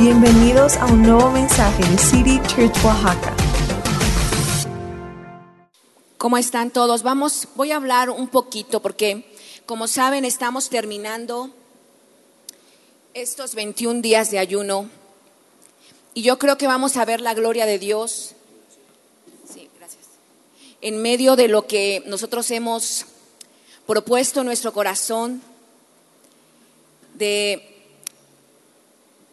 Bienvenidos a un nuevo mensaje de City Church Oaxaca. ¿Cómo están todos? Vamos, voy a hablar un poquito porque, como saben, estamos terminando estos 21 días de ayuno y yo creo que vamos a ver la gloria de Dios. Sí, gracias. En medio de lo que nosotros hemos propuesto en nuestro corazón de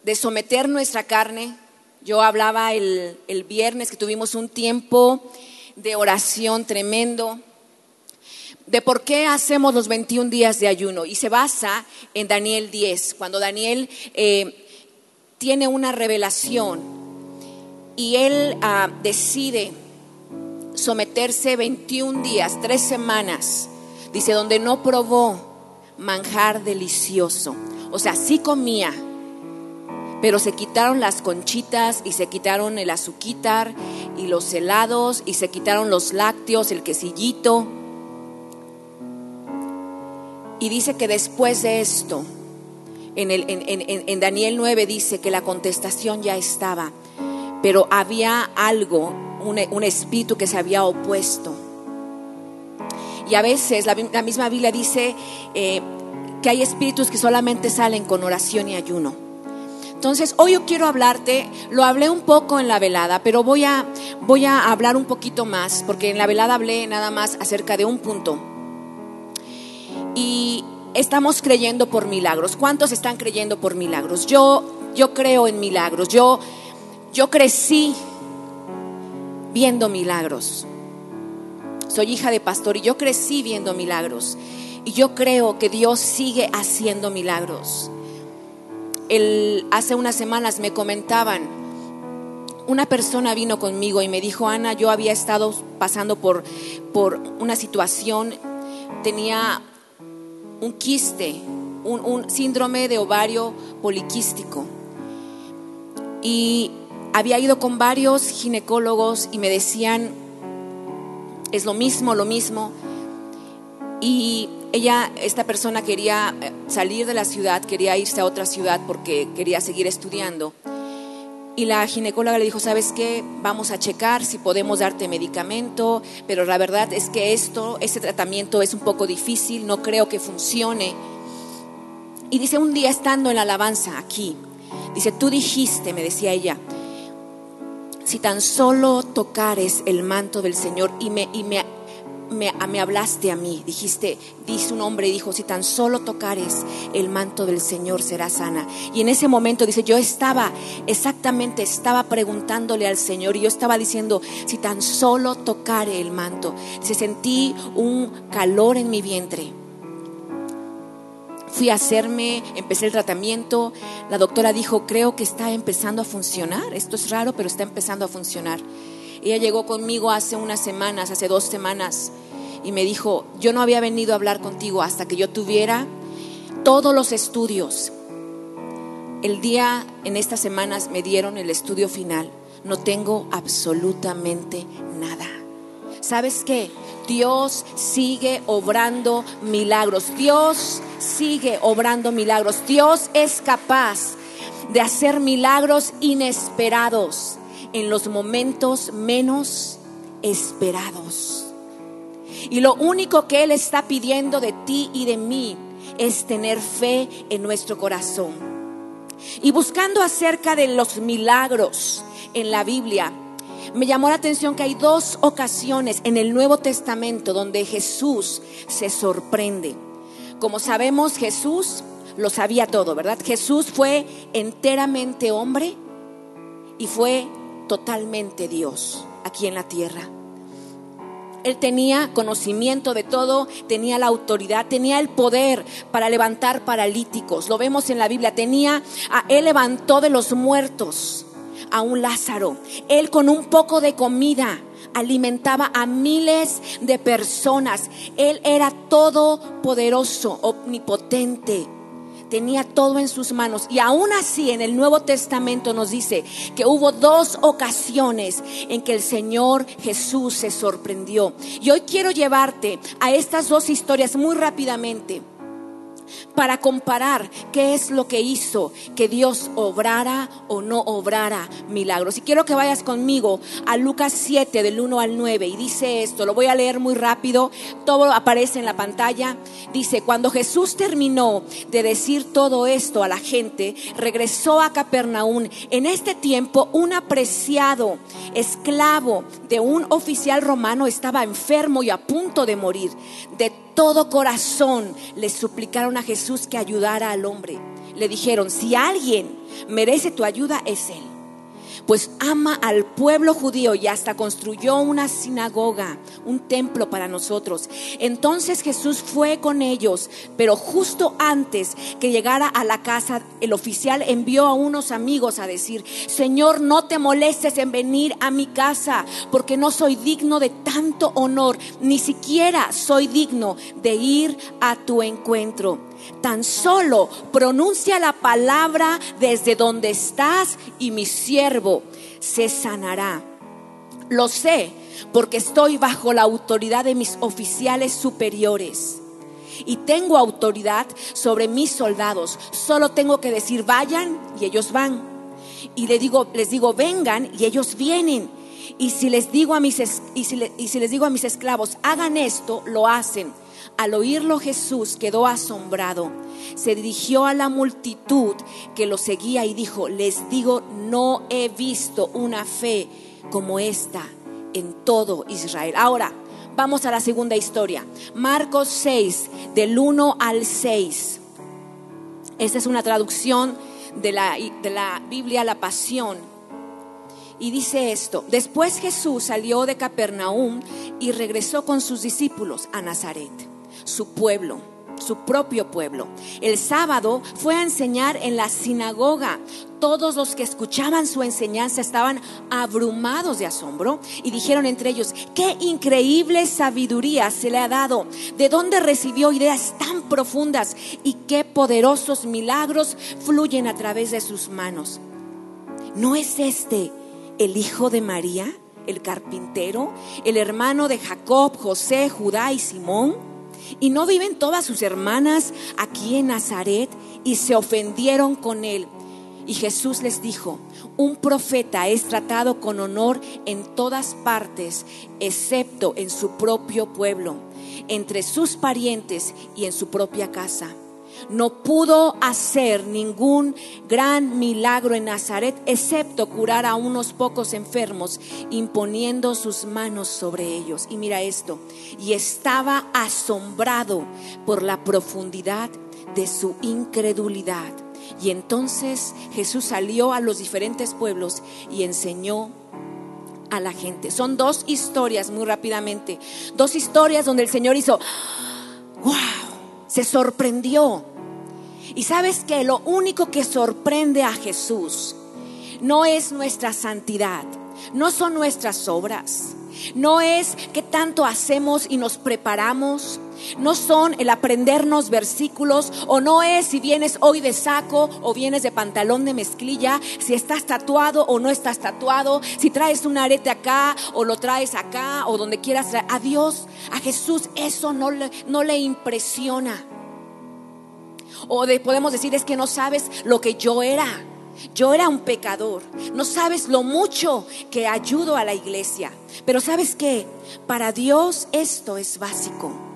de someter nuestra carne. Yo hablaba el, el viernes que tuvimos un tiempo de oración tremendo, de por qué hacemos los 21 días de ayuno. Y se basa en Daniel 10, cuando Daniel eh, tiene una revelación y él ah, decide someterse 21 días, tres semanas, dice, donde no probó manjar delicioso. O sea, sí comía, pero se quitaron las conchitas y se quitaron el azuquitar y los helados y se quitaron los lácteos, el quesillito. Y dice que después de esto, en, el, en, Daniel 9 dice que la contestación ya estaba, pero había algo, un, espíritu que se había opuesto. Y a veces la, misma Biblia dice eh, que hay espíritus que solamente salen con oración y ayuno. Entonces, hoy yo quiero hablarte, lo hablé un poco en la velada, pero voy a, voy a hablar un poquito más, porque en la velada hablé nada más acerca de un punto. Y estamos creyendo por milagros. ¿Cuántos están creyendo por milagros? Yo, yo creo en milagros. Yo, yo crecí viendo milagros. Soy hija de pastor y yo crecí viendo milagros. Y yo creo que Dios sigue haciendo milagros hace unas semanas me comentaban, una persona vino conmigo y me dijo, Ana, yo había estado pasando por, por una situación, tenía un quiste, un, un síndrome de ovario poliquístico. Y había ido con varios ginecólogos y me decían, es lo mismo, lo mismo. Y ella, esta persona quería eh, salir de la ciudad, quería irse a otra ciudad porque quería seguir estudiando. Y la ginecóloga le dijo, ¿sabes qué? Vamos a checar si podemos darte medicamento, pero la verdad es que esto, este tratamiento es un poco difícil, no creo que funcione. Y dice, un día estando en la alabanza aquí, dice, tú dijiste, me decía ella, si tan solo tocares el manto del Señor y me, y me me, hablaste a mí, dijiste, dice un hombre dijo, si tan solo tocares el manto del Señor será sana. Y en ese momento dice, yo estaba, exactamente estaba preguntándole al Señor y yo estaba diciendo, si tan solo tocare el manto. Se sentí un calor en mi vientre. Fui a hacerme, empecé el tratamiento. La doctora dijo, creo que está empezando a funcionar. Esto es raro, pero está empezando a funcionar. Ella llegó conmigo hace unas semanas, hace dos semanas, y me dijo, yo no había venido a hablar contigo hasta que yo tuviera todos los estudios. El día, en estas semanas, me dieron el estudio final. No tengo absolutamente nada. ¿Sabes qué? Dios sigue obrando milagros. Dios sigue obrando milagros. Dios es capaz de hacer milagros inesperados en los momentos menos esperados. Y lo único que Él está pidiendo de ti y de mí es tener fe en nuestro corazón. Y buscando acerca de los milagros en la Biblia, me llamó la atención que hay dos ocasiones en el Nuevo Testamento donde Jesús se sorprende. Como sabemos, Jesús lo sabía todo, ¿verdad? Jesús fue enteramente hombre y fue totalmente Dios aquí en la tierra. Él tenía conocimiento de todo, tenía la autoridad, tenía el poder para levantar paralíticos. Lo vemos en la Biblia. Tenía, a, él levantó de los muertos a un Lázaro. Él con un poco de comida alimentaba a miles de personas. Él era todopoderoso, omnipotente tenía todo en sus manos. Y aún así en el Nuevo Testamento nos dice que hubo dos ocasiones en que el Señor Jesús se sorprendió. Y hoy quiero llevarte a estas dos historias muy rápidamente. Para comparar qué es lo que hizo que Dios obrara o no obrara milagros. Y quiero que vayas conmigo a Lucas 7 del 1 al 9 y dice esto, lo voy a leer muy rápido, todo aparece en la pantalla. Dice, cuando Jesús terminó de decir todo esto a la gente, regresó a Capernaum. En este tiempo, un apreciado esclavo de un oficial romano estaba enfermo y a punto de morir. Todo corazón le suplicaron a Jesús que ayudara al hombre. Le dijeron, si alguien merece tu ayuda, es él pues ama al pueblo judío y hasta construyó una sinagoga, un templo para nosotros. Entonces Jesús fue con ellos, pero justo antes que llegara a la casa, el oficial envió a unos amigos a decir, Señor, no te molestes en venir a mi casa, porque no soy digno de tanto honor, ni siquiera soy digno de ir a tu encuentro. Tan solo pronuncia la palabra desde donde estás y mi siervo se sanará. Lo sé porque estoy bajo la autoridad de mis oficiales superiores y tengo autoridad sobre mis soldados. Solo tengo que decir vayan y ellos van. Y les digo, les digo vengan y ellos vienen. Y si les digo a mis y si les digo a mis esclavos hagan esto, lo hacen. Al oírlo Jesús quedó asombrado. Se dirigió a la multitud que lo seguía y dijo, les digo, no he visto una fe como esta en todo Israel. Ahora, vamos a la segunda historia. Marcos 6, del 1 al 6. Esta es una traducción de la, de la Biblia, la Pasión. Y dice esto, después Jesús salió de Capernaum y regresó con sus discípulos a Nazaret su pueblo, su propio pueblo. El sábado fue a enseñar en la sinagoga. Todos los que escuchaban su enseñanza estaban abrumados de asombro y dijeron entre ellos, qué increíble sabiduría se le ha dado, de dónde recibió ideas tan profundas y qué poderosos milagros fluyen a través de sus manos. ¿No es este el hijo de María, el carpintero, el hermano de Jacob, José, Judá y Simón? ¿Y no viven todas sus hermanas aquí en Nazaret? Y se ofendieron con él. Y Jesús les dijo, un profeta es tratado con honor en todas partes, excepto en su propio pueblo, entre sus parientes y en su propia casa no pudo hacer ningún gran milagro en Nazaret, excepto curar a unos pocos enfermos, imponiendo sus manos sobre ellos. Y mira esto, y estaba asombrado por la profundidad de su incredulidad. Y entonces Jesús salió a los diferentes pueblos y enseñó a la gente. Son dos historias muy rápidamente. Dos historias donde el Señor hizo, wow, se sorprendió. Y sabes que lo único que sorprende a Jesús no es nuestra santidad, no son nuestras obras, no es que tanto hacemos y nos preparamos, no son el aprendernos versículos o no es si vienes hoy de saco o vienes de pantalón de mezclilla, si estás tatuado o no estás tatuado, si traes un arete acá o lo traes acá o donde quieras. A Dios, a Jesús, eso no le, no le impresiona. O podemos decir es que no sabes lo que yo era. Yo era un pecador. No sabes lo mucho que ayudo a la iglesia. Pero sabes que para Dios esto es básico.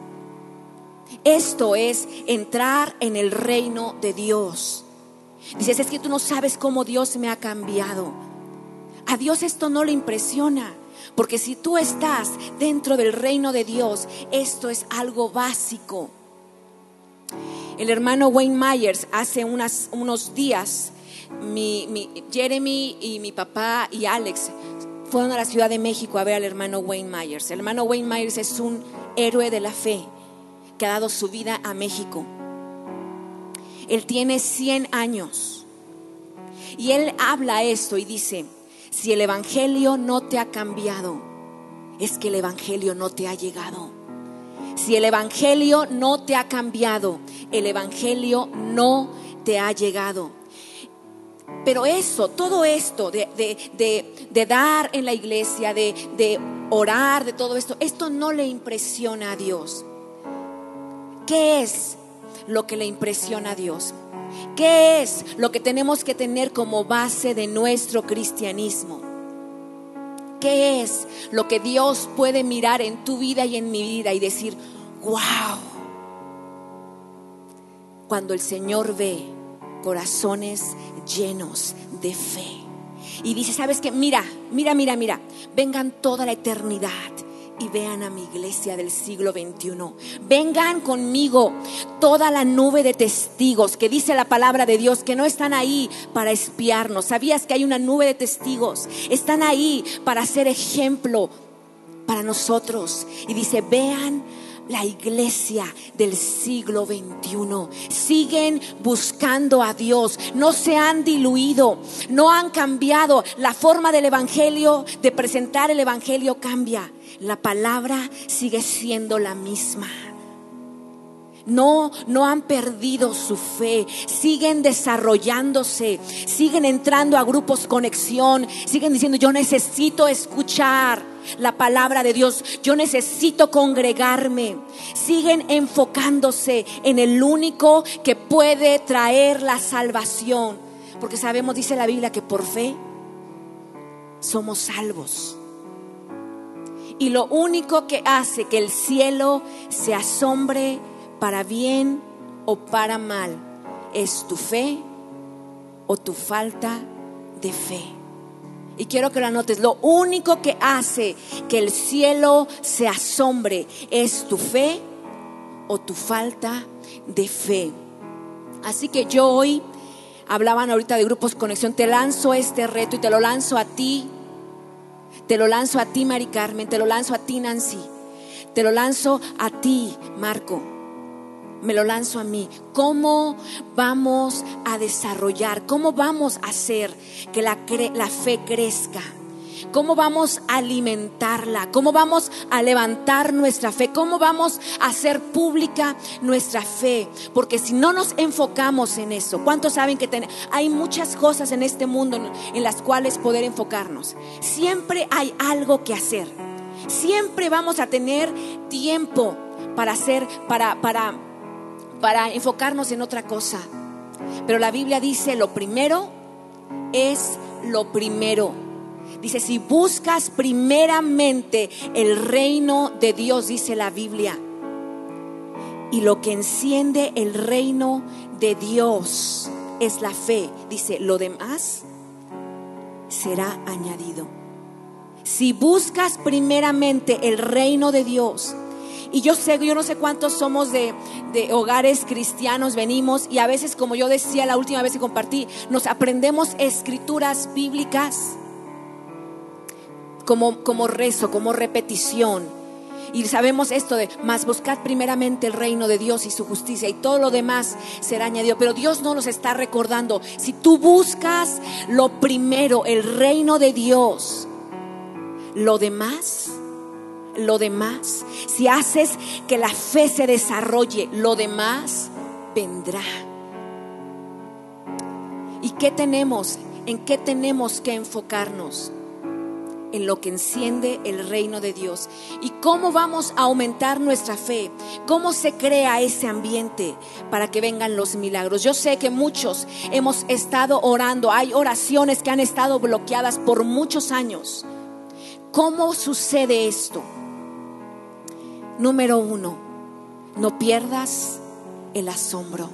Esto es entrar en el reino de Dios. Dices, es que tú no sabes cómo Dios me ha cambiado. A Dios esto no le impresiona. Porque si tú estás dentro del reino de Dios, esto es algo básico. El hermano Wayne Myers hace unos días, Jeremy y mi papá y Alex fueron a la Ciudad de México a ver al hermano Wayne Myers. El hermano Wayne Myers es un héroe de la fe que ha dado su vida a México. Él tiene 100 años y él habla esto y dice, si el Evangelio no te ha cambiado, es que el Evangelio no te ha llegado. Si el Evangelio no te ha cambiado, el Evangelio no te ha llegado. Pero eso, todo esto de, dar en la iglesia, de, orar, de todo esto, esto no le impresiona a Dios. ¿Qué es lo que le impresiona a Dios? ¿Qué es lo que tenemos que tener como base de nuestro cristianismo? ¿Qué es lo que Dios puede mirar en tu vida y en mi vida y decir, wow? Cuando el Señor ve corazones llenos de fe. Y dice, ¿sabes qué? Mira, mira, mira, mira, vengan toda la eternidad y vean a mi iglesia del siglo XXI. Vengan conmigo toda la nube de testigos que dice la palabra de Dios, que no están ahí para espiarnos. ¿Sabías que hay una nube de testigos? Están ahí para ser ejemplo para nosotros. Y dice, vean la iglesia del siglo XXI. Siguen buscando a Dios, no se han diluido, no han cambiado. La forma del Evangelio, de presentar el Evangelio cambia. La palabra sigue siendo la misma. No, no han perdido su fe, siguen desarrollándose, siguen entrando a grupos conexión, siguen diciendo, yo necesito escuchar la palabra de Dios, yo necesito congregarme. Siguen enfocándose en el único que puede traer la salvación, porque sabemos, dice la Biblia, que por fe somos salvos. Y lo único que hace que el cielo se asombre para bien o para mal es tu fe o tu falta de fe. Y quiero que lo anotes, lo único que hace que el cielo se asombre es tu fe o tu falta de fe. Así que yo hoy, hablaban ahorita de grupos conexión, te lanzo este reto y te lo lanzo a ti, te lo lanzo a ti Mari Carmen, te lo lanzo a ti Nancy, te lo lanzo a ti Marco me lo lanzo a mí. ¿Cómo vamos a desarrollar? ¿Cómo vamos a hacer que la, la fe crezca? ¿Cómo vamos a alimentarla? ¿Cómo vamos a levantar nuestra fe? ¿Cómo vamos a hacer pública nuestra fe? Porque si no nos enfocamos en eso, ¿cuántos saben que hay muchas cosas en este mundo en las cuales poder enfocarnos? Siempre hay algo que hacer. Siempre vamos a tener tiempo para hacer, para, para para enfocarnos en otra cosa. Pero la Biblia dice, lo primero es lo primero. Dice, si buscas primeramente el reino de Dios, dice la Biblia, y lo que enciende el reino de Dios es la fe, dice, lo demás será añadido. Si buscas primeramente el reino de Dios, y yo sé, yo no sé cuántos somos de, hogares cristianos, venimos y a veces, como yo decía la última vez que compartí, nos aprendemos escrituras bíblicas como, como rezo, como repetición. Y sabemos esto de, más buscad primeramente el reino de Dios y su justicia y todo lo demás será añadido. Pero Dios no nos está recordando. Si tú buscas lo primero, el reino de Dios, lo demás lo demás, si haces que la fe se desarrolle, lo demás vendrá. ¿Y qué tenemos? ¿En qué tenemos que enfocarnos? En lo que enciende el reino de Dios. ¿Y cómo vamos a aumentar nuestra fe? ¿Cómo se crea ese ambiente para que vengan los milagros? Yo sé que muchos hemos estado orando, hay oraciones que han estado bloqueadas por muchos años. ¿Cómo sucede esto? Número uno, no pierdas el asombro.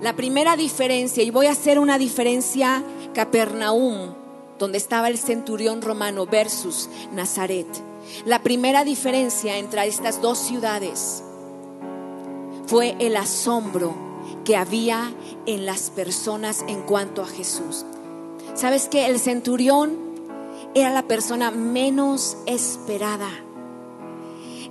La primera diferencia, y voy a hacer una diferencia Capernaum, donde estaba el centurión romano versus Nazaret. La primera diferencia entre estas dos ciudades fue el asombro que había en las personas en cuanto a Jesús. ¿Sabes que El centurión era la persona menos esperada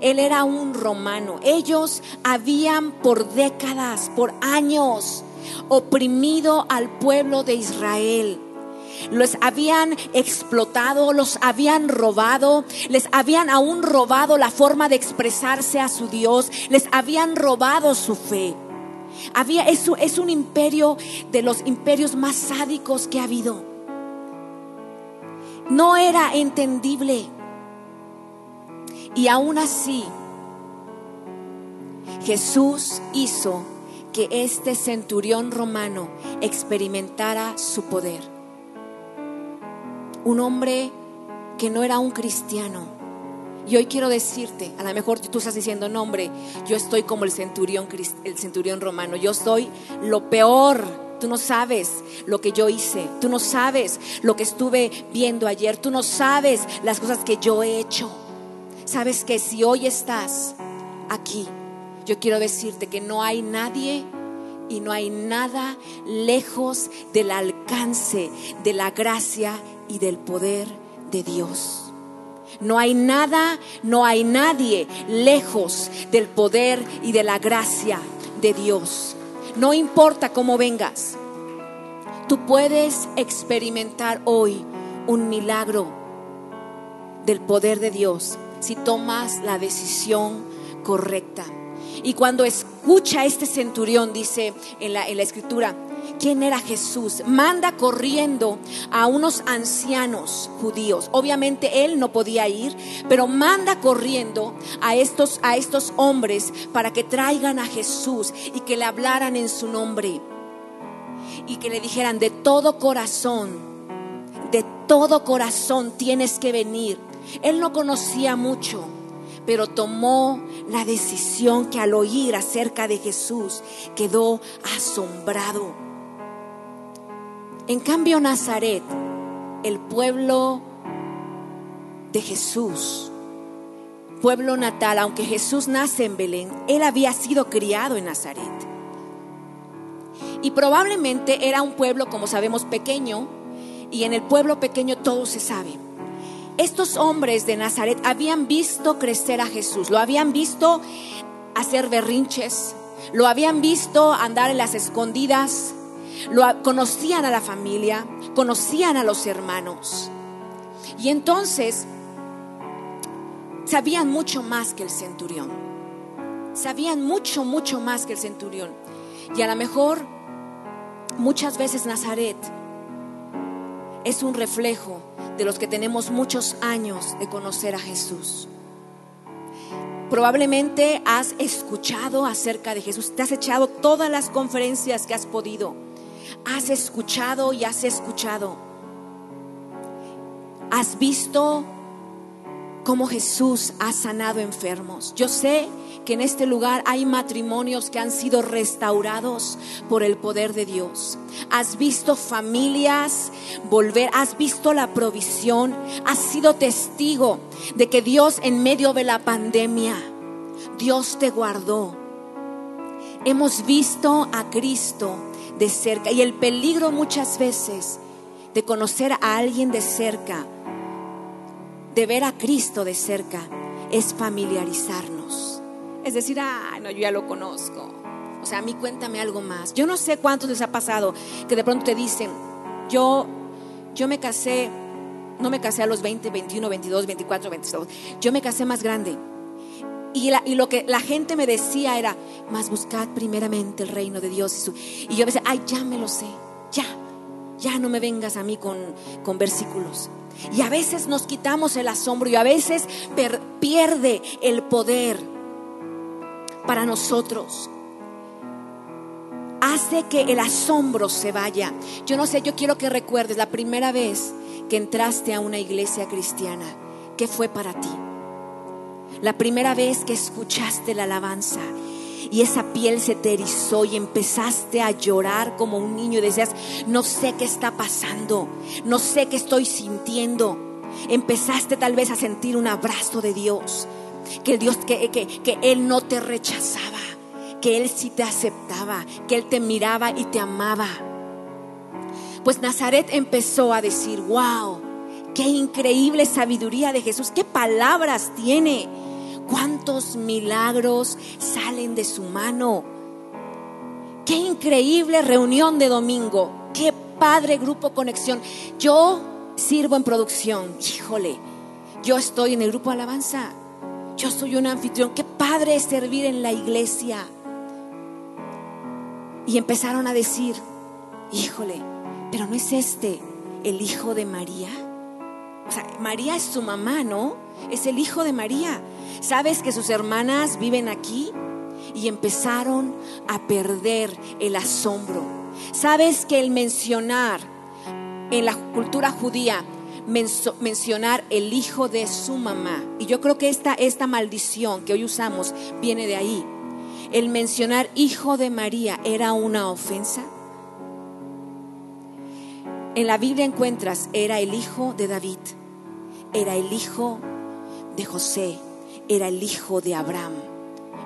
él era un romano. Ellos habían por décadas, por años, oprimido al pueblo de Israel. Los habían explotado, los habían robado, les habían aún robado la forma de expresarse a su Dios, les habían robado su fe. Había, eso es un imperio de los imperios más sádicos que ha habido. No era entendible. Y aún así, Jesús hizo que este centurión romano experimentara su poder. Un hombre que no era un cristiano. Y hoy quiero decirte, a lo mejor tú estás diciendo, no hombre, yo estoy como el centurión, el centurión romano, yo soy lo peor. Tú no sabes lo que yo hice, tú no sabes lo que estuve viendo ayer, tú no sabes las cosas que yo he hecho. Sabes que si hoy estás aquí, yo quiero decirte que no hay nadie y no hay nada lejos del alcance de la gracia y del poder de Dios. No hay nada, no hay nadie lejos del poder y de la gracia de Dios. No importa cómo vengas, tú puedes experimentar hoy un milagro del poder de Dios si tomas la decisión correcta. Y cuando escucha este centurión, dice en la, en la escritura, quién era Jesús, manda corriendo a unos ancianos judíos. Obviamente él no podía ir, pero manda corriendo a estos, a estos hombres para que traigan a Jesús y que le hablaran en su nombre. Y que le dijeran de todo corazón, de todo corazón tienes que venir. Él no conocía mucho pero tomó la decisión que al oír acerca de Jesús quedó asombrado. En cambio, Nazaret, el pueblo de Jesús, pueblo natal, aunque Jesús nace en Belén, él había sido criado en Nazaret. Y probablemente era un pueblo, como sabemos, pequeño, y en el pueblo pequeño todo se sabe estos hombres de Nazaret habían visto crecer a Jesús, lo habían visto hacer berrinches, lo habían visto andar en las escondidas, lo conocían a la familia, conocían a los hermanos. Y entonces sabían mucho más que el centurión. Sabían mucho, mucho más que el centurión. Y a lo mejor muchas veces Nazaret es un reflejo de los que tenemos muchos años de conocer a Jesús. Probablemente has escuchado acerca de Jesús, te has echado todas las conferencias que has podido. Has escuchado y has escuchado. Has visto cómo Jesús ha sanado enfermos. Yo sé que en este lugar hay matrimonios que han sido restaurados por el poder de Dios. Has visto familias volver, has visto la provisión, has sido testigo de que Dios en medio de la pandemia, Dios te guardó. Hemos visto a Cristo de cerca y el peligro muchas veces de conocer a alguien de cerca, de ver a Cristo de cerca, es familiarizarnos es decir, ah, no, yo ya lo conozco. O sea, a mí cuéntame algo más. Yo no sé cuántos les ha pasado que de pronto te dicen, yo, yo me casé, no me casé a los 20, 21, 22, 24, 22. Yo me casé más grande. Y, y, lo que la gente me decía era, más buscad primeramente el reino de Dios. Y, su, y yo decía, ay, ya me lo sé, ya, ya no me vengas a mí con, con versículos. Y a veces nos quitamos el asombro y a veces pierde el poder para nosotros. Hace que el asombro se vaya. Yo no sé, yo quiero que recuerdes la primera vez que entraste a una iglesia cristiana. ¿Qué fue para ti? La primera vez que escuchaste la alabanza y esa piel se te y empezaste a llorar como un niño y decías, no sé qué está pasando, no sé qué estoy sintiendo. Empezaste tal vez a sentir un abrazo de Dios que Dios, que, que, que Él no te rechazaba, que Él sí te aceptaba, que Él te miraba y te amaba. Pues Nazaret empezó a decir, wow, qué increíble sabiduría de Jesús, qué palabras tiene, cuántos milagros salen de su mano, qué increíble reunión de domingo, qué padre grupo conexión. Yo sirvo en producción, híjole, yo estoy en el grupo alabanza yo soy un anfitrión, qué padre es servir en la iglesia. Y empezaron a decir, híjole, pero no es este el hijo de María. María es su mamá, ¿no? Es el hijo de María. ¿Sabes que sus hermanas viven aquí? y empezaron a perder el asombro. ¿Sabes que el mencionar en la cultura judía, mencionar el hijo de su mamá, y yo creo que esta, esta maldición que hoy usamos viene de ahí, el mencionar hijo de María era una ofensa? En la Biblia encuentras, era el hijo de David, era el hijo de José, era el hijo de Abraham,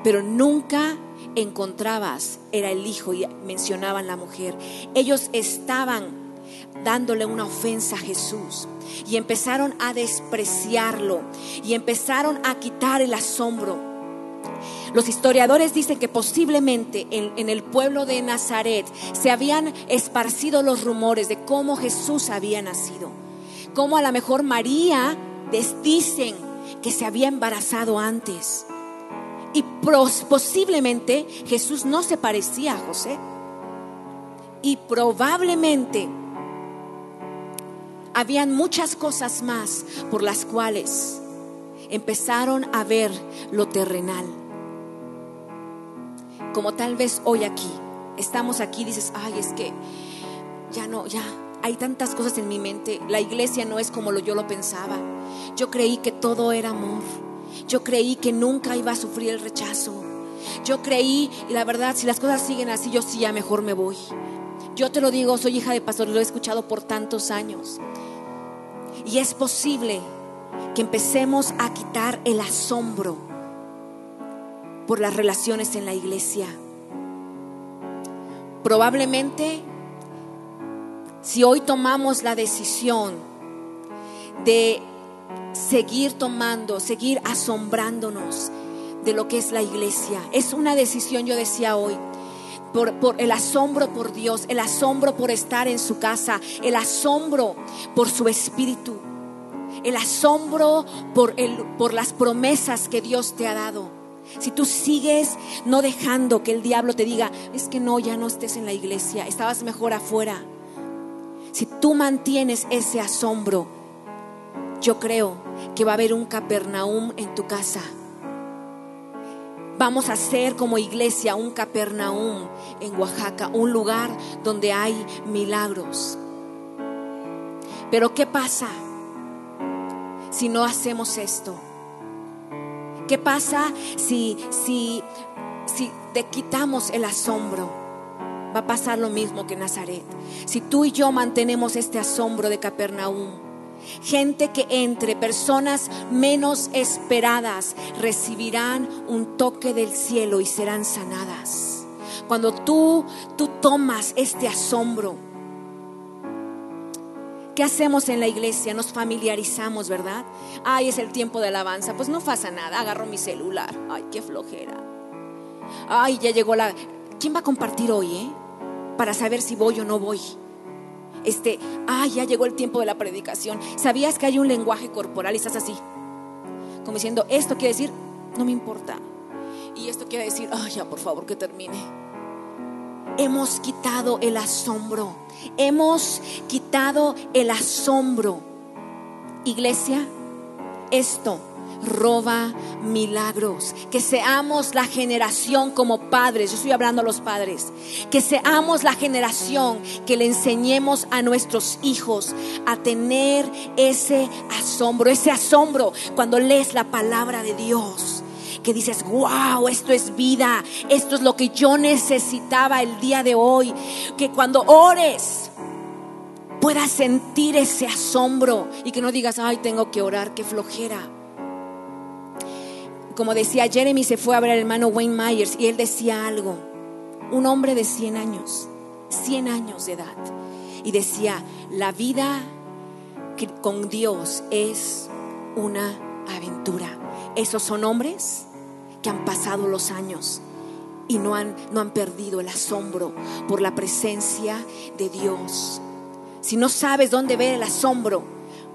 pero nunca encontrabas, era el hijo y mencionaban la mujer. Ellos estaban dándole una ofensa a Jesús y empezaron a despreciarlo y empezaron a quitar el asombro los historiadores dicen que posiblemente en, el pueblo de Nazaret se habían esparcido los rumores de cómo Jesús había nacido. Cómo a lo mejor María les dicen que se había embarazado antes. Y posiblemente Jesús no se parecía a José. Y probablemente habían muchas cosas más por las cuales empezaron a ver lo terrenal como tal vez hoy aquí, estamos aquí, dices, ay, es que ya no, ya, hay tantas cosas en mi mente, la iglesia no es como yo lo pensaba, yo creí que todo era amor, yo creí que nunca iba a sufrir el rechazo, yo creí, y la verdad, si las cosas siguen así, yo sí ya mejor me voy. Yo te lo digo, soy hija de pastor, lo he escuchado por tantos años. Y es posible que empecemos a quitar el asombro por las relaciones en la iglesia. Probablemente, si hoy tomamos la decisión de seguir tomando, seguir asombrándonos de lo que es la iglesia, es una decisión, yo decía hoy, por, el asombro por Dios, el asombro por estar en su casa, el asombro por su espíritu, el asombro por, el, por las promesas que Dios te ha dado. Si tú sigues no dejando que el diablo te diga, es que no, ya no estés en la iglesia, estabas mejor afuera. Si tú mantienes ese asombro, yo creo que va a haber un Capernaum en tu casa. Vamos a ser como iglesia un Capernaum en Oaxaca, un lugar donde hay milagros. Pero ¿qué pasa si no hacemos esto? ¿Qué pasa si, si, si te quitamos el asombro? Va a pasar lo mismo que Nazaret. Si tú y yo mantenemos este asombro de Capernaum, gente que entre personas menos esperadas recibirán un toque del cielo y serán sanadas. Cuando tú, tú tomas este asombro, ¿Qué hacemos en la iglesia? Nos familiarizamos, ¿verdad? Ay, es el tiempo de alabanza. Pues no pasa nada, agarro mi celular. Ay, qué flojera. Ay, ya llegó la... ¿Quién va a compartir hoy, eh? Para saber si voy o no voy. Este, ay, ya llegó el tiempo de la predicación. ¿Sabías que hay un lenguaje corporal y estás así? Como diciendo, esto quiere decir, no me importa. Y esto quiere decir, ay, ya por favor que termine. Hemos quitado el asombro Hemos quitado el asombro. Iglesia, esto roba milagros. Que seamos la generación como padres, yo estoy hablando a los padres, que seamos la generación que le enseñemos a nuestros hijos a tener ese asombro, ese asombro cuando lees la palabra de Dios que dices, wow, esto es vida, esto es lo que yo necesitaba el día de hoy. Que cuando ores puedas sentir ese asombro y que no digas, ay, tengo que orar, qué flojera. Como decía Jeremy, se fue a ver al hermano Wayne Myers y él decía algo, un hombre de 100 años, 100 años de edad, y decía, la vida con Dios es una aventura. Esos son hombres que han pasado los años y no han, no han perdido el asombro por la presencia de Dios. Si no sabes dónde ver el asombro,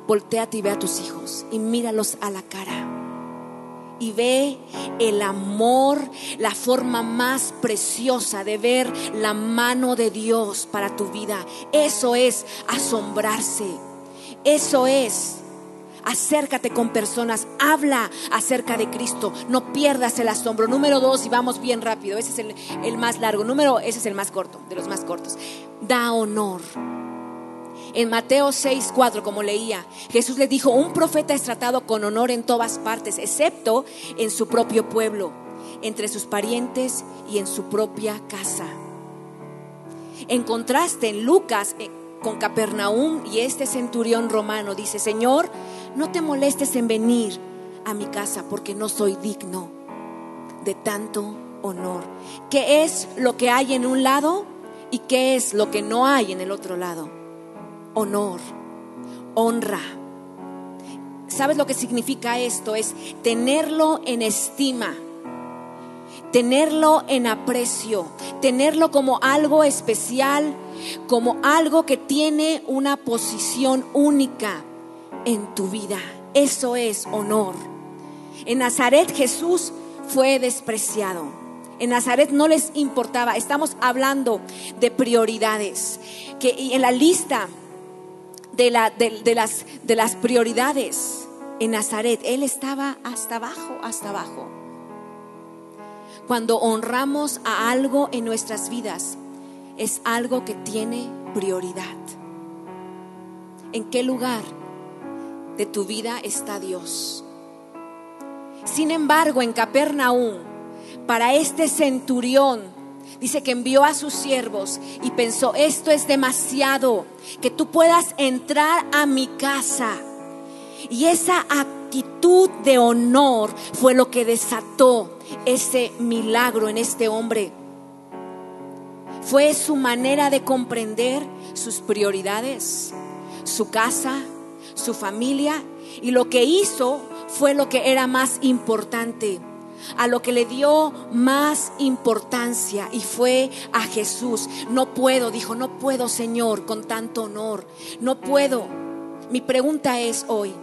volteate y ve a tus hijos y míralos a la cara. Y ve el amor, la forma más preciosa de ver la mano de Dios para tu vida. Eso es asombrarse. Eso es acércate con personas, habla acerca de Cristo, no pierdas el asombro. Número dos, y vamos bien rápido, ese es el, más largo. Número, ese es el más corto, de los más cortos. Da honor. En Mateo 6, 4, como leía, Jesús le dijo, un profeta es tratado con honor en todas partes, excepto en su propio pueblo, entre sus parientes y en su propia casa. En contraste, en Lucas, eh, con Capernaum y este centurión romano, dice, Señor, no te molestes en venir a mi casa porque no soy digno de tanto honor. ¿Qué es lo que hay en un lado y qué es lo que no hay en el otro lado? Honor, honra. ¿Sabes lo que significa esto? Es tenerlo en estima tenerlo en aprecio, tenerlo como algo especial, como algo que tiene una posición única en tu vida. Eso es honor. En Nazaret Jesús fue despreciado. En Nazaret no les importaba. Estamos hablando de prioridades. Que en la lista de, la, de, las, de las prioridades en Nazaret, Él estaba hasta abajo, hasta abajo cuando honramos a algo en nuestras vidas, es algo que tiene prioridad. ¿En qué lugar de tu vida está Dios? Sin embargo, en Capernaum, para este centurión, dice que envió a sus siervos y pensó, esto es demasiado, que tú puedas entrar a mi casa. Y esa actitud de honor fue lo que desató ese milagro en este hombre. Fue su manera de comprender sus prioridades, su casa, su familia y lo que hizo fue lo que era más importante, a lo que le dio más importancia y fue a Jesús. No puedo, dijo, no puedo Señor con tanto honor, no puedo. Mi pregunta es hoy,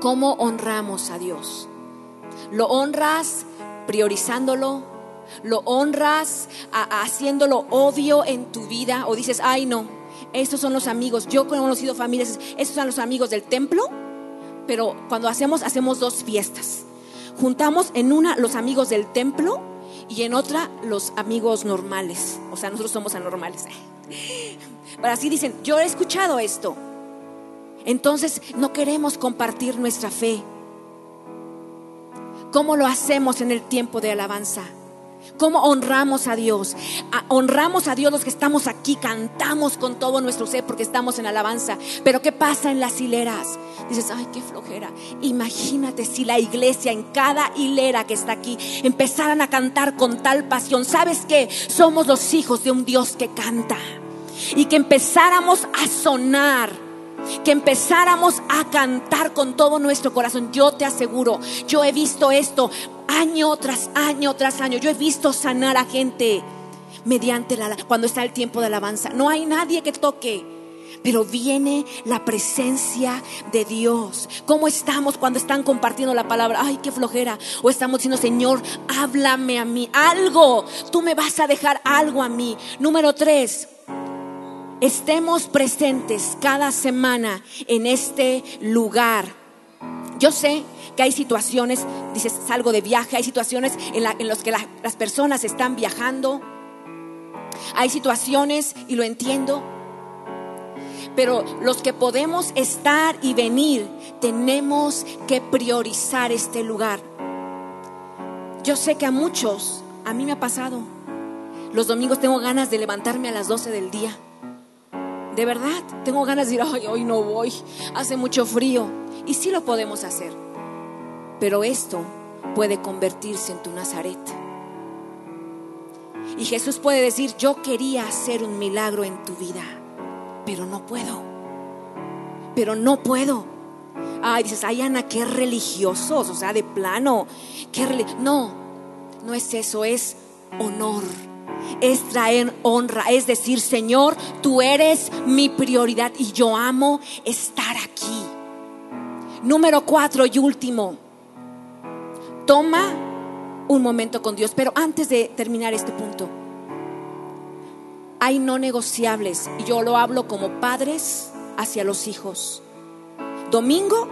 ¿cómo honramos a Dios? Lo honras priorizándolo, lo honras haciéndolo obvio en tu vida o dices, ay no, estos son los amigos, yo he conocido familias, estos son los amigos del templo, pero cuando hacemos, hacemos dos fiestas. Juntamos en una los amigos del templo y en otra los amigos normales, o sea, nosotros somos anormales. Pero así dicen, yo he escuchado esto. Entonces no queremos compartir nuestra fe. ¿Cómo lo hacemos en el tiempo de alabanza? ¿Cómo honramos a Dios? honramos a Dios los que estamos aquí, cantamos con todo nuestro ser porque estamos en alabanza. Pero ¿qué pasa en las hileras? Dices, ay, qué flojera. Imagínate si la iglesia en cada hilera que está aquí empezaran a cantar con tal pasión. ¿Sabes qué? Somos los hijos de un Dios que canta. Y que empezáramos a sonar que empezáramos a cantar con todo nuestro corazón. Yo te aseguro, yo he visto esto año tras año tras año. Yo he visto sanar a gente mediante la cuando está el tiempo de alabanza. No hay nadie que toque. Pero viene la presencia de Dios. ¿Cómo estamos cuando están compartiendo la palabra? Ay, qué flojera. O estamos diciendo, Señor, háblame a mí. Algo. Tú me vas a dejar algo a mí. Número tres, estemos presentes cada semana en este lugar. Yo sé que hay situaciones, dices, salgo de viaje, hay situaciones en, las que las personas están viajando, hay situaciones, y lo entiendo, pero los que podemos estar y venir, tenemos que priorizar este lugar. Yo sé que a muchos, a mí me ha pasado, los domingos tengo ganas de levantarme a las 12 del día de verdad, tengo ganas de decir, hoy no voy, hace mucho frío. Y sí lo podemos hacer. Pero esto puede convertirse en tu Nazaret. Y Jesús puede decir, yo quería hacer un milagro en tu vida, pero no puedo. Pero no puedo. Ay, dices, ay Ana, qué religiosos, o sea, de plano. Qué no, no es eso, es honor es traer honra, es decir, Señor, tú eres mi prioridad y yo amo estar aquí. Número cuatro y último, toma un momento con Dios, pero antes de terminar este punto, hay no negociables, y yo lo hablo como padres hacia los hijos, Domingo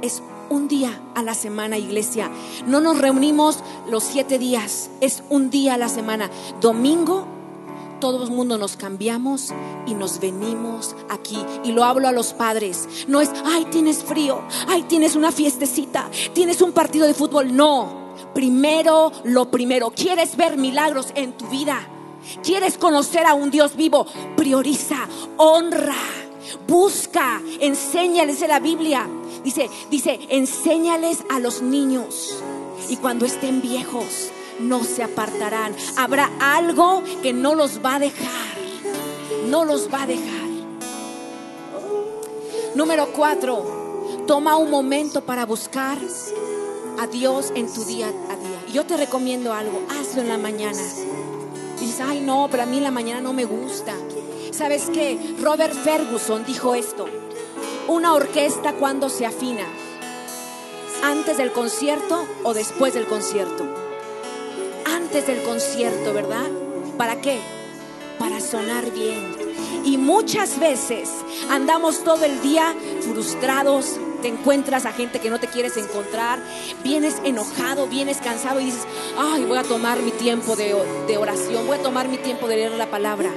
es un día a la semana, iglesia. No nos reunimos los siete días, es un día a la semana. Domingo, todo el mundo nos cambiamos y nos venimos aquí. Y lo hablo a los padres. No es, ay, tienes frío, ay, tienes una fiestecita, tienes un partido de fútbol. No, primero lo primero. ¿Quieres ver milagros en tu vida? ¿Quieres conocer a un Dios vivo? Prioriza, honra, busca, enséñales de la Biblia. Dice, dice, enséñales a los niños y cuando estén viejos no se apartarán. Habrá algo que no los va a dejar. No los va a dejar. Número cuatro, toma un momento para buscar a Dios en tu día a día. Y yo te recomiendo algo, hazlo en la mañana. dices, ay no, pero a mí en la mañana no me gusta. ¿Sabes qué? Robert Ferguson dijo esto. Una orquesta cuando se afina, antes del concierto o después del concierto. Antes del concierto, ¿verdad? ¿Para qué? Para sonar bien. Y muchas veces andamos todo el día frustrados, te encuentras a gente que no te quieres encontrar, vienes enojado, vienes cansado y dices, ay, voy a tomar mi tiempo de, oración, voy a tomar mi tiempo de leer la palabra.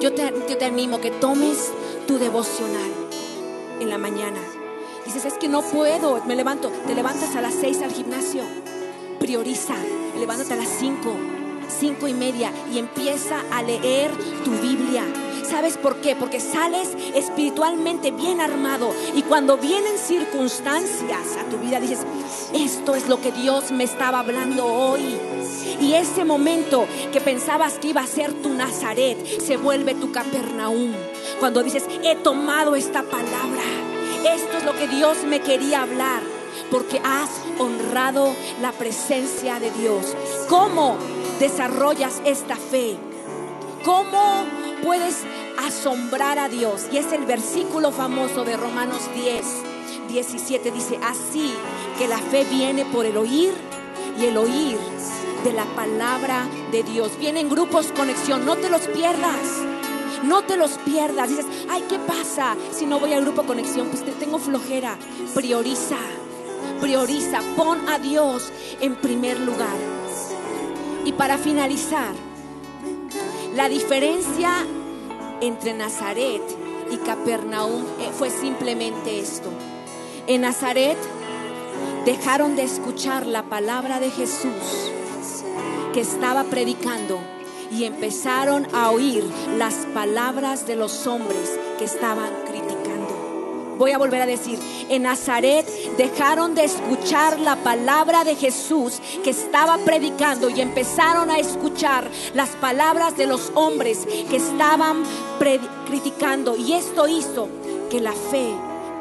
Yo te, yo te animo que tomes tu devocional en la mañana. Dices, es que no puedo, me levanto, te levantas a las seis al gimnasio, prioriza, levántate a las cinco, cinco y media y empieza a leer tu Biblia ¿Sabes por qué? Porque sales espiritualmente bien armado y cuando vienen circunstancias a tu vida dices, esto es lo que Dios me estaba hablando hoy. Y ese momento que pensabas que iba a ser tu Nazaret se vuelve tu Capernaum. Cuando dices, he tomado esta palabra. Esto es lo que Dios me quería hablar porque has honrado la presencia de Dios. ¿Cómo desarrollas esta fe? ¿Cómo puedes asombrar a Dios. Y es el versículo famoso de Romanos 10, 17. Dice, así que la fe viene por el oír y el oír de la palabra de Dios. Vienen grupos conexión, no te los pierdas. No te los pierdas. Dices, ay, ¿qué pasa si no voy al grupo conexión? Pues te tengo flojera. Prioriza, prioriza, pon a Dios en primer lugar. Y para finalizar, la diferencia entre Nazaret y Capernaum eh, fue simplemente esto. En Nazaret dejaron de escuchar la palabra de Jesús que estaba predicando y empezaron a oír las palabras de los hombres que estaban Voy a volver a decir, en Nazaret dejaron de escuchar la palabra de Jesús que estaba predicando y empezaron a escuchar las palabras de los hombres que estaban criticando. Y esto hizo que la fe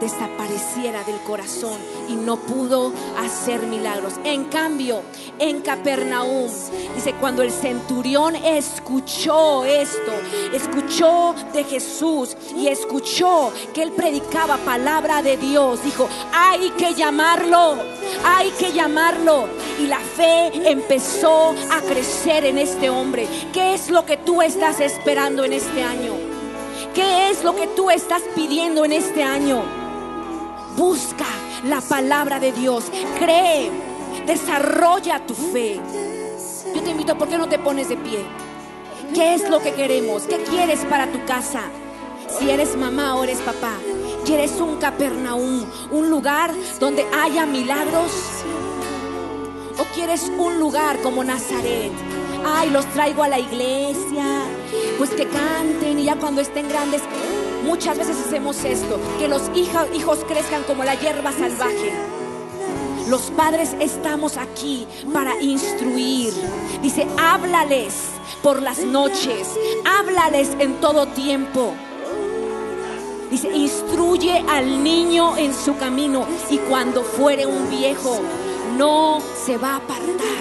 desapareciera del corazón y no pudo hacer milagros. En cambio, en Capernaum, dice, cuando el centurión escuchó esto, escuchó de Jesús y escuchó que él predicaba palabra de Dios, dijo, hay que llamarlo, hay que llamarlo. Y la fe empezó a crecer en este hombre. ¿Qué es lo que tú estás esperando en este año? ¿Qué es lo que tú estás pidiendo en este año? Busca la palabra de Dios. Cree. Desarrolla tu fe. Yo te invito, ¿por qué no te pones de pie? ¿Qué es lo que queremos? ¿Qué quieres para tu casa? Si eres mamá o eres papá, ¿quieres un Capernaum? ¿Un lugar donde haya milagros? ¿O quieres un lugar como Nazaret? Ay, los traigo a la iglesia, pues que canten y ya cuando estén grandes Muchas veces hacemos esto, que los hijos crezcan como la hierba salvaje. Los padres estamos aquí para instruir. Dice, háblales por las noches, háblales en todo tiempo. Dice, instruye al niño en su camino y cuando fuere un viejo, no se va a apartar.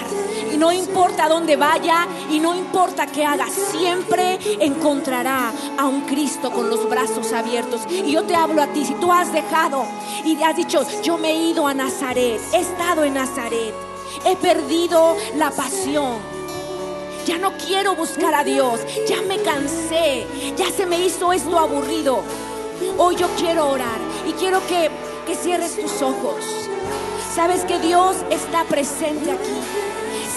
Y no importa dónde vaya y no importa qué haga, siempre encontrará a un Cristo con los brazos abiertos. Y yo te hablo a ti, si tú has dejado y has dicho, yo me he ido a Nazaret, he estado en Nazaret, he perdido la pasión. Ya no quiero buscar a Dios, ya me cansé, ya se me hizo esto aburrido. Hoy yo quiero orar y quiero que, que cierres tus ojos. Sabes que Dios está presente aquí.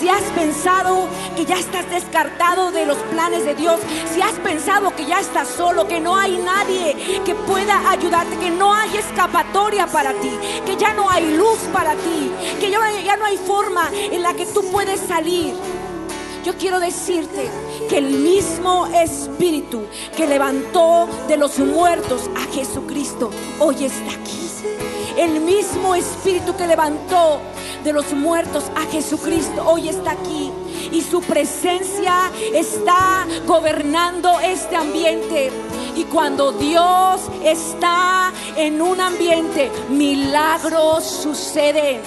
Si has pensado que ya estás descartado de los planes de Dios, si has pensado que ya estás solo, que no hay nadie que pueda ayudarte, que no hay escapatoria para ti, que ya no hay luz para ti, que ya, no hay forma en la que tú puedes salir. Yo quiero decirte que el mismo Espíritu que levantó de los muertos a Jesucristo hoy está aquí. El mismo Espíritu que levantó de los muertos a Jesucristo hoy está aquí. Y su presencia está gobernando este ambiente. Y cuando Dios está en un ambiente, milagros suceden.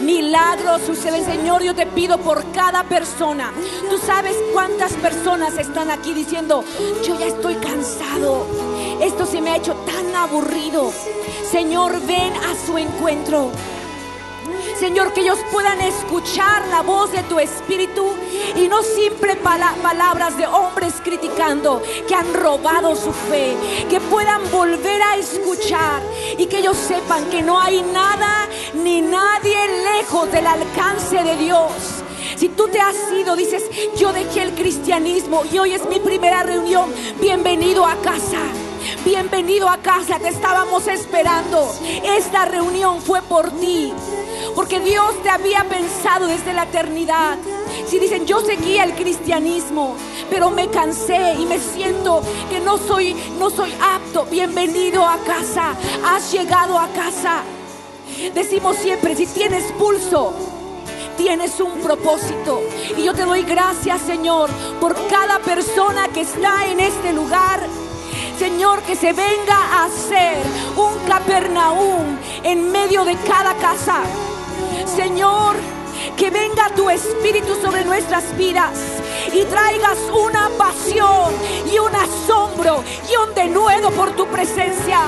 Milagros suceden, Señor. Yo te pido por cada persona. Tú sabes cuántas personas están aquí diciendo, yo ya estoy cansado. Esto se me ha hecho tan aburrido. Señor, ven a su encuentro. Señor, que ellos puedan escuchar la voz de tu Espíritu y no siempre palabras de hombres criticando que han robado su fe, que puedan volver a escuchar y que ellos sepan que no hay nada ni nadie lejos del alcance de Dios. Si tú te has ido, dices, yo dejé el cristianismo y hoy es mi primera reunión, bienvenido a casa. Bienvenido a casa, te estábamos esperando. Esta reunión fue por ti porque Dios te había pensado desde la eternidad. Si dicen, yo seguía el cristianismo, pero me cansé y me siento que no soy, no soy apto, bienvenido a casa, has llegado a casa. Decimos siempre, si tienes pulso, tienes un propósito. Y yo te doy gracias, Señor, por cada persona que está en este lugar. Señor, que se venga a hacer un Capernaum en medio de cada casa. Señor, que venga tu Espíritu sobre nuestras vidas y traigas una pasión y un asombro y un denuedo por tu presencia.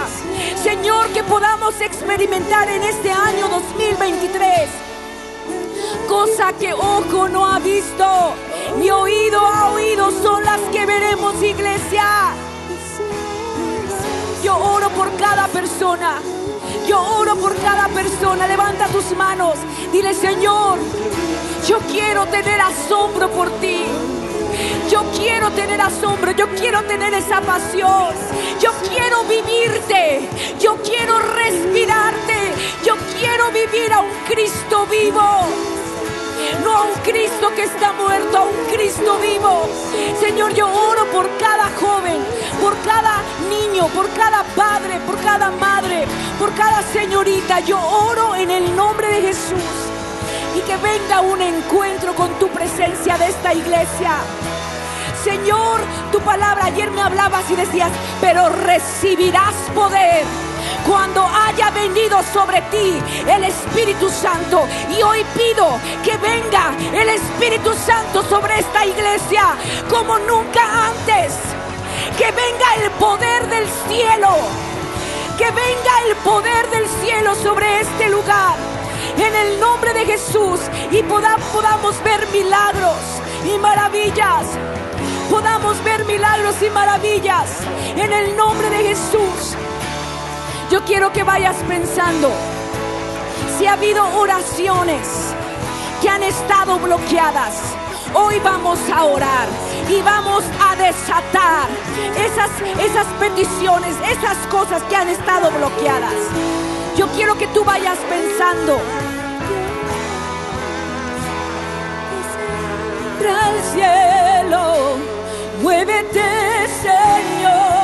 Señor, que podamos experimentar en este año 2023 cosa que ojo no ha visto, ni oído ha oído, son las que veremos, iglesia. Oro por cada persona yo oro por cada persona. Levanta tus manos. Dile, Señor, yo quiero tener asombro por ti. Yo quiero tener asombro, yo quiero tener esa pasión. Yo quiero vivirte, yo quiero respirarte, yo quiero vivir a un Cristo vivo no a un Cristo que está muerto, a un Cristo vivo. Señor, yo oro por cada joven, por cada niño, por cada padre, por cada madre, por cada señorita. Yo oro en el nombre de Jesús y que venga un encuentro con tu presencia de esta iglesia. Señor, tu palabra ayer me hablabas y decías, pero recibirás poder cuando haya venido sobre ti el Espíritu Santo. Y hoy pido que venga el Espíritu Santo sobre esta iglesia como nunca antes. Que venga el poder del cielo. Que venga el poder del cielo sobre este lugar. En el nombre de Jesús. Y podamos ver milagros y maravillas. Podamos ver milagros y maravillas. En el nombre de Jesús. Yo quiero que vayas pensando si ha habido oraciones que han estado bloqueadas. Hoy vamos a orar y vamos a desatar esas, esas peticiones, esas cosas que han estado bloqueadas. Yo quiero que tú vayas pensando. Cielo, muévete, Señor.